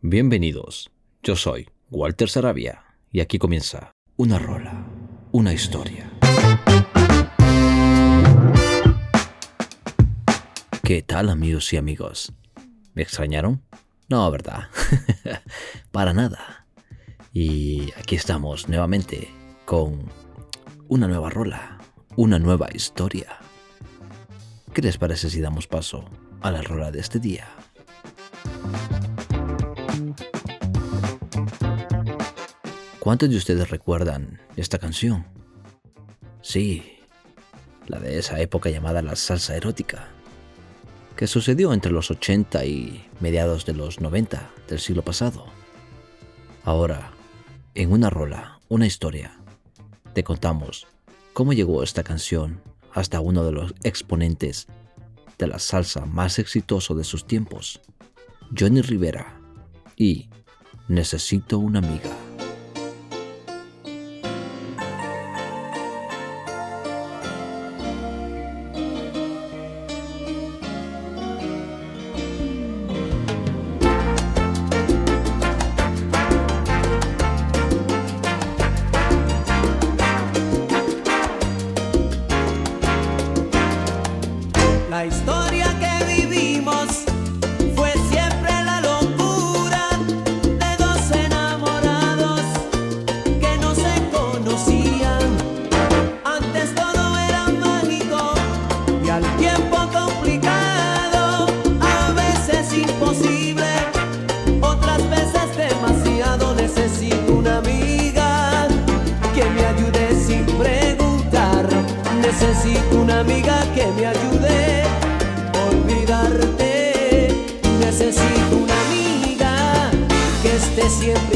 Bienvenidos, yo soy Walter Sarabia y aquí comienza una rola, una historia. ¿Qué tal amigos y amigos? ¿Me extrañaron? No, ¿verdad? Para nada. Y aquí estamos nuevamente con una nueva rola, una nueva historia. ¿Qué les parece si damos paso a la rola de este día? ¿Cuántos de ustedes recuerdan esta canción? Sí, la de esa época llamada la salsa erótica, que sucedió entre los 80 y mediados de los 90 del siglo pasado. Ahora, en una rola, una historia, te contamos cómo llegó esta canción hasta uno de los exponentes de la salsa más exitoso de sus tiempos, Johnny Rivera, y Necesito una amiga.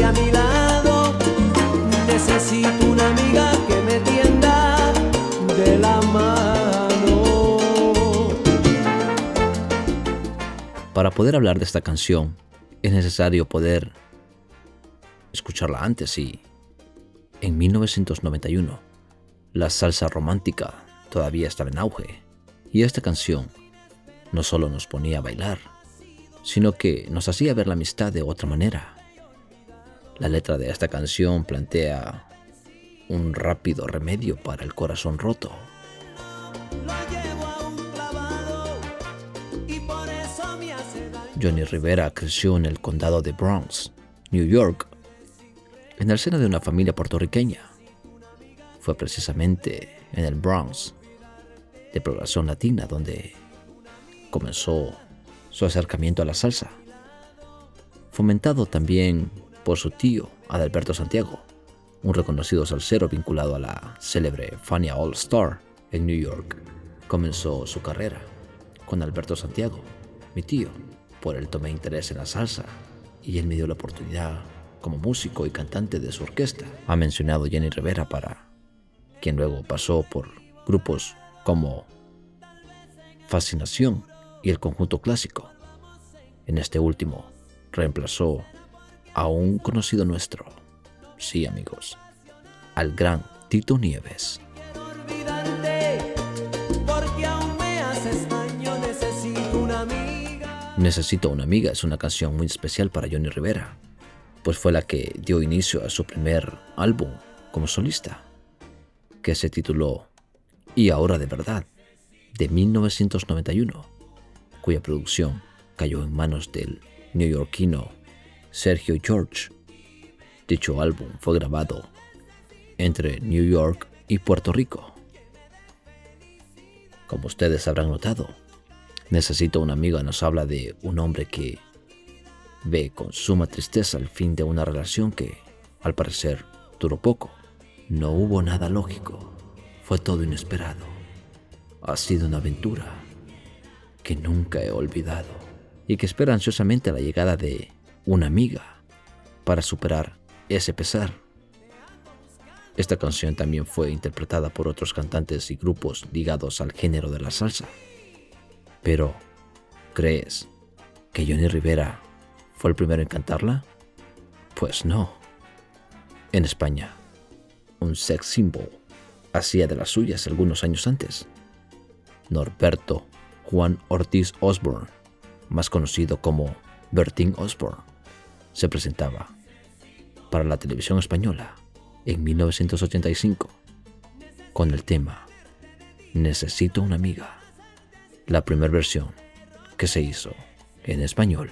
A mi lado. Necesito una amiga que me tienda de la mano. Para poder hablar de esta canción es necesario poder escucharla antes y en 1991 la salsa romántica todavía estaba en auge y esta canción no solo nos ponía a bailar, sino que nos hacía ver la amistad de otra manera. La letra de esta canción plantea un rápido remedio para el corazón roto. Johnny Rivera creció en el condado de Bronx, New York, en el seno de una familia puertorriqueña. Fue precisamente en el Bronx, de población latina, donde comenzó su acercamiento a la salsa, fomentado también por su tío Adalberto Santiago, un reconocido salsero vinculado a la célebre Fania All Star en New York. Comenzó su carrera con Alberto Santiago, mi tío, por él tomé interés en la salsa y él me dio la oportunidad como músico y cantante de su orquesta. Ha mencionado Jenny Rivera para quien luego pasó por grupos como Fascinación y el conjunto clásico. En este último reemplazó a un conocido nuestro, sí amigos, al gran Tito Nieves. Necesito una amiga es una canción muy especial para Johnny Rivera, pues fue la que dio inicio a su primer álbum como solista, que se tituló Y ahora de verdad, de 1991, cuya producción cayó en manos del neoyorquino Sergio George. Dicho álbum fue grabado entre New York y Puerto Rico. Como ustedes habrán notado, Necesito una amiga nos habla de un hombre que ve con suma tristeza el fin de una relación que, al parecer, duró poco. No hubo nada lógico, fue todo inesperado. Ha sido una aventura que nunca he olvidado y que espera ansiosamente la llegada de una amiga para superar ese pesar. Esta canción también fue interpretada por otros cantantes y grupos ligados al género de la salsa. Pero, ¿crees que Johnny Rivera fue el primero en cantarla? Pues no. En España, un sex symbol hacía de las suyas algunos años antes. Norberto Juan Ortiz Osborne, más conocido como Bertín Osborne, se presentaba para la televisión española en 1985 con el tema Necesito una amiga, la primera versión que se hizo en español.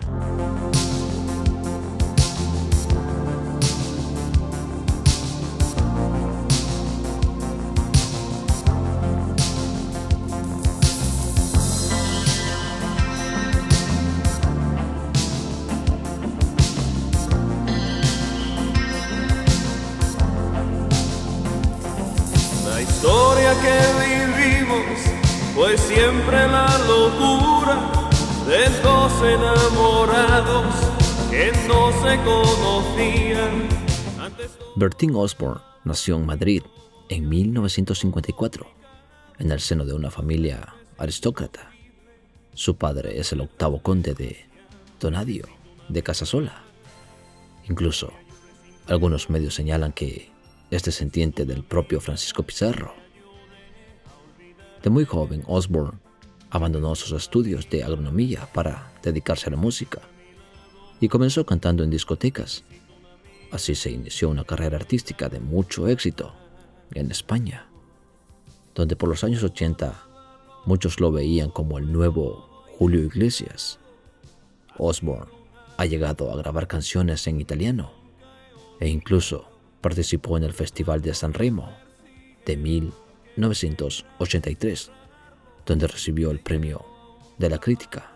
Fue siempre la locura de dos enamorados que no se conocían. Bertín Osborne nació en Madrid en 1954, en el seno de una familia aristócrata. Su padre es el octavo conde de Donadio de Casasola. Incluso, algunos medios señalan que es descendiente del propio Francisco Pizarro. De muy joven, Osborne abandonó sus estudios de agronomía para dedicarse a la música y comenzó cantando en discotecas. Así se inició una carrera artística de mucho éxito en España, donde por los años 80 muchos lo veían como el nuevo Julio Iglesias. Osborne ha llegado a grabar canciones en italiano e incluso participó en el Festival de San Remo de 1983, donde recibió el premio de la crítica.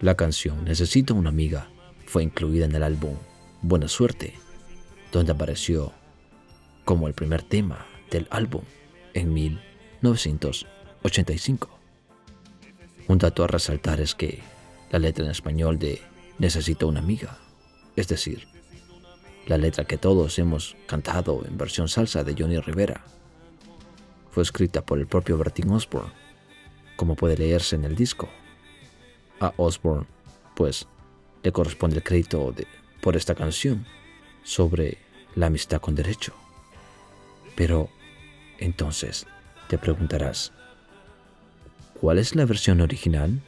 La canción Necesito una amiga fue incluida en el álbum Buena Suerte, donde apareció como el primer tema del álbum en 1985. Un dato a resaltar es que la letra en español de Necesito una amiga, es decir, la letra que todos hemos cantado en versión salsa de Johnny Rivera, fue escrita por el propio Bertín Osborne, como puede leerse en el disco. A Osborne, pues, le corresponde el crédito por esta canción sobre la amistad con derecho. Pero, entonces, te preguntarás, ¿cuál es la versión original?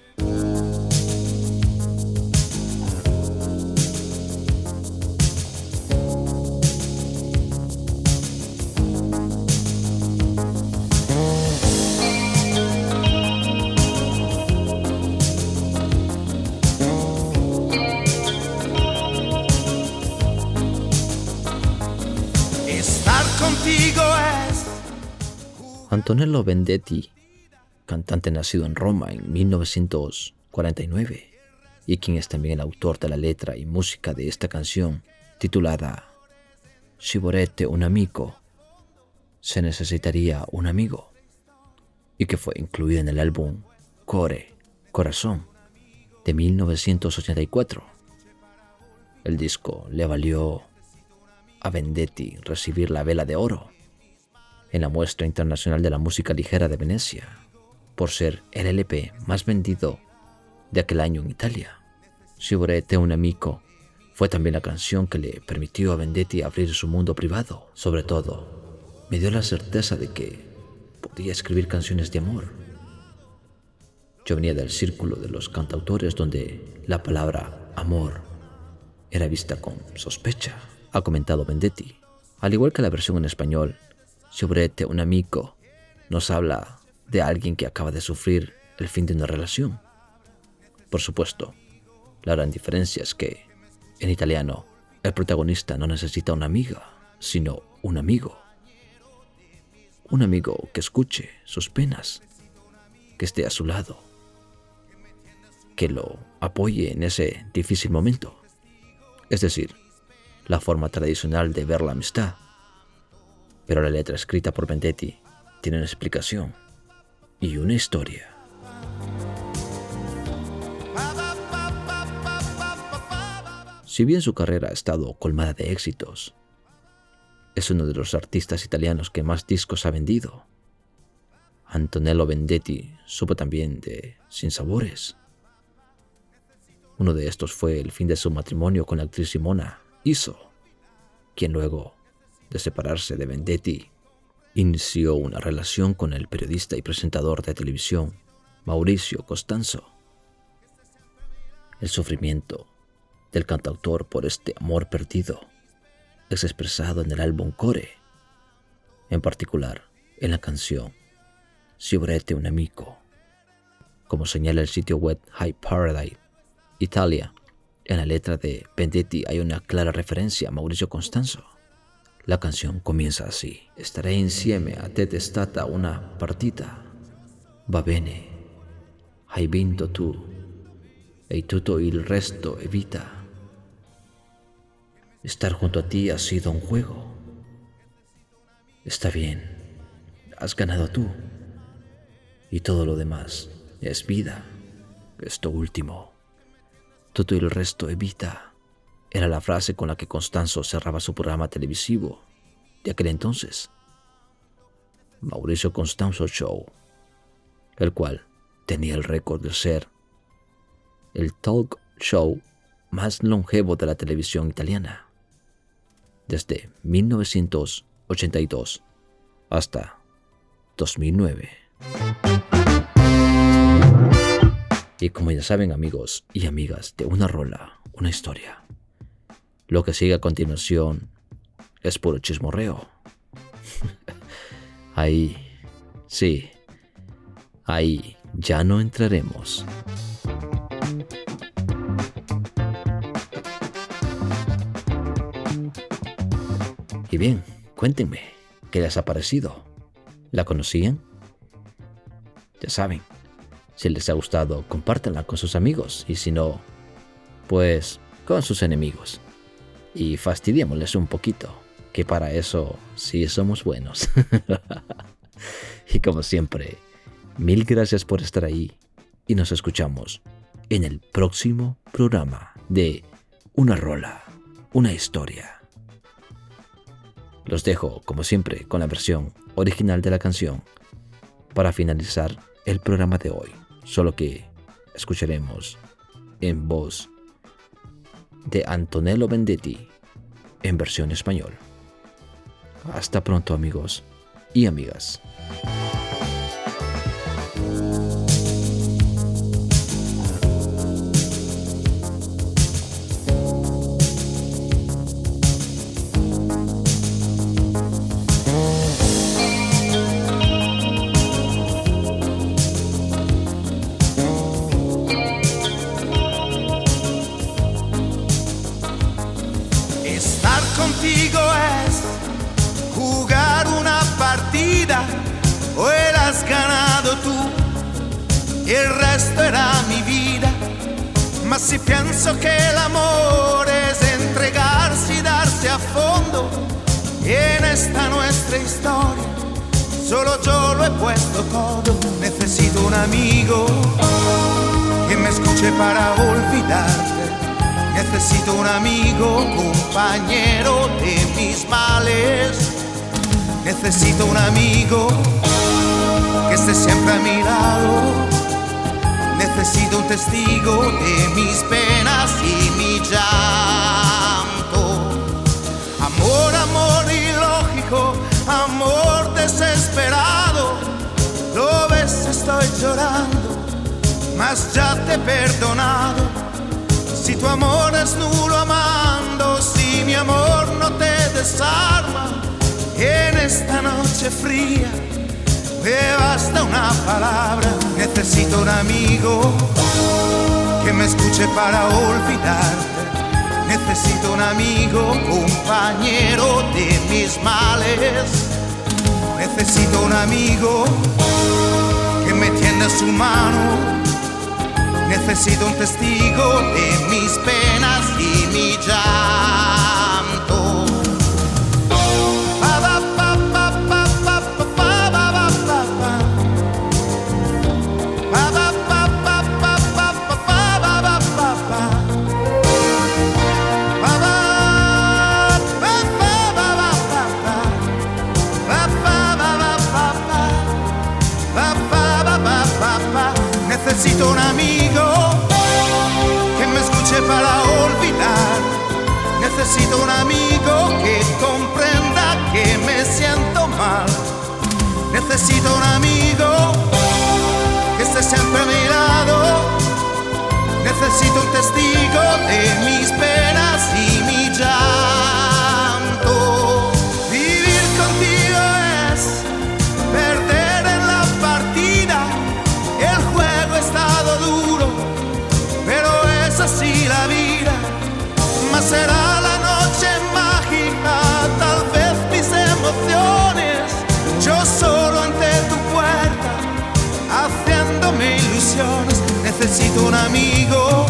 Antonello Vendetti, cantante nacido en Roma en 1949 y quien es también el autor de la letra y música de esta canción titulada Si un amico, se necesitaría un amigo, y que fue incluida en el álbum Core, Corazón, de 1984. El disco le valió a Vendetti recibir la Vela de Oro en la Muestra Internacional de la Música Ligera de Venecia, por ser el LP más vendido de aquel año en Italia. Si vorete un amico fue también la canción que le permitió a Vendetti abrir su mundo privado. Sobre todo, me dio la certeza de que podía escribir canciones de amor. Yo venía del círculo de los cantautores donde la palabra amor era vista con sospecha, ha comentado Vendetti. Al igual que la versión en español, Sobrete, un amigo, nos habla de alguien que acaba de sufrir el fin de una relación. Por supuesto, la gran diferencia es que, en italiano, el protagonista no necesita una amiga, sino un amigo. Un amigo que escuche sus penas, que esté a su lado, que lo apoye en ese difícil momento. Es decir, la forma tradicional de ver la amistad. Pero la letra escrita por Vendetti tiene una explicación y una historia. Si bien su carrera ha estado colmada de éxitos, es uno de los artistas italianos que más discos ha vendido. Antonello Vendetti supo también de sinsabores. Uno de estos fue el fin de su matrimonio con la actriz Simona Iso, quien luego de separarse de Vendetti inició una relación con el periodista y presentador de televisión Mauricio Costanzo. El sufrimiento del cantautor por este amor perdido es expresado en el álbum Core, en particular en la canción Si avrete un amigo. Como señala el sitio web High Paradise, Italia, en la letra de Vendetti hay una clara referencia a Mauricio Constanzo. La canción comienza así: Estaré insieme a te stata una partita. Va bene, hai vinto tu, e tutto il resto evita. Estar junto a ti ha sido un juego. Está bien, has ganado tú, y todo lo demás es vida. Esto último, todo el resto evita. Era la frase con la que Constanzo cerraba su programa televisivo de aquel entonces, Mauricio Constanzo Show, el cual tenía el récord de ser el talk show más longevo de la televisión italiana, desde 1982 hasta 2009. Y como ya saben amigos y amigas de una rola, una historia, lo que sigue a continuación es puro chismorreo. ahí, sí, ahí ya no entraremos. Y bien, cuéntenme, ¿qué les ha parecido? ¿La conocían? Ya saben, si les ha gustado, compártanla con sus amigos y si no, pues con sus enemigos y fastidiémosles un poquito, que para eso sí somos buenos. y como siempre, mil gracias por estar ahí y nos escuchamos en el próximo programa de Una Rola, una historia. Los dejo, como siempre, con la versión original de la canción para finalizar el programa de hoy, solo que escucharemos en voz de Antonello Vendetti en versión español. Hasta pronto amigos y amigas. Y el resto era mi vida. Mas si pienso que el amor es entregarse y darse a fondo, en esta nuestra historia solo yo lo he puesto todo. Necesito un amigo que me escuche para olvidarte. Necesito un amigo, compañero de mis males. Necesito un amigo que esté siempre a mi lado. Necesito un testigo de mis penas y mi llanto. Amor, amor ilógico, amor desesperado. Lo ves, estoy llorando, mas ya te he perdonado. Si tu amor es nulo amando, si mi amor no te desarma, en esta noche fría una palabra. Necesito un amigo que me escuche para olvidarte. Necesito un amigo, compañero de mis males. Necesito un amigo que me tienda su mano Necesito un testigo de mis penas y mi llanto. Necesito un amigo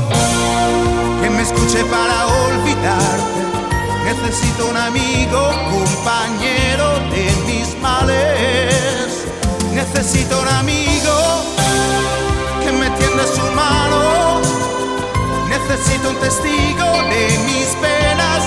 que me escuche para olvidarte. Necesito un amigo, compañero de mis males. Necesito un amigo que me tienda su mano. Necesito un testigo de mis penas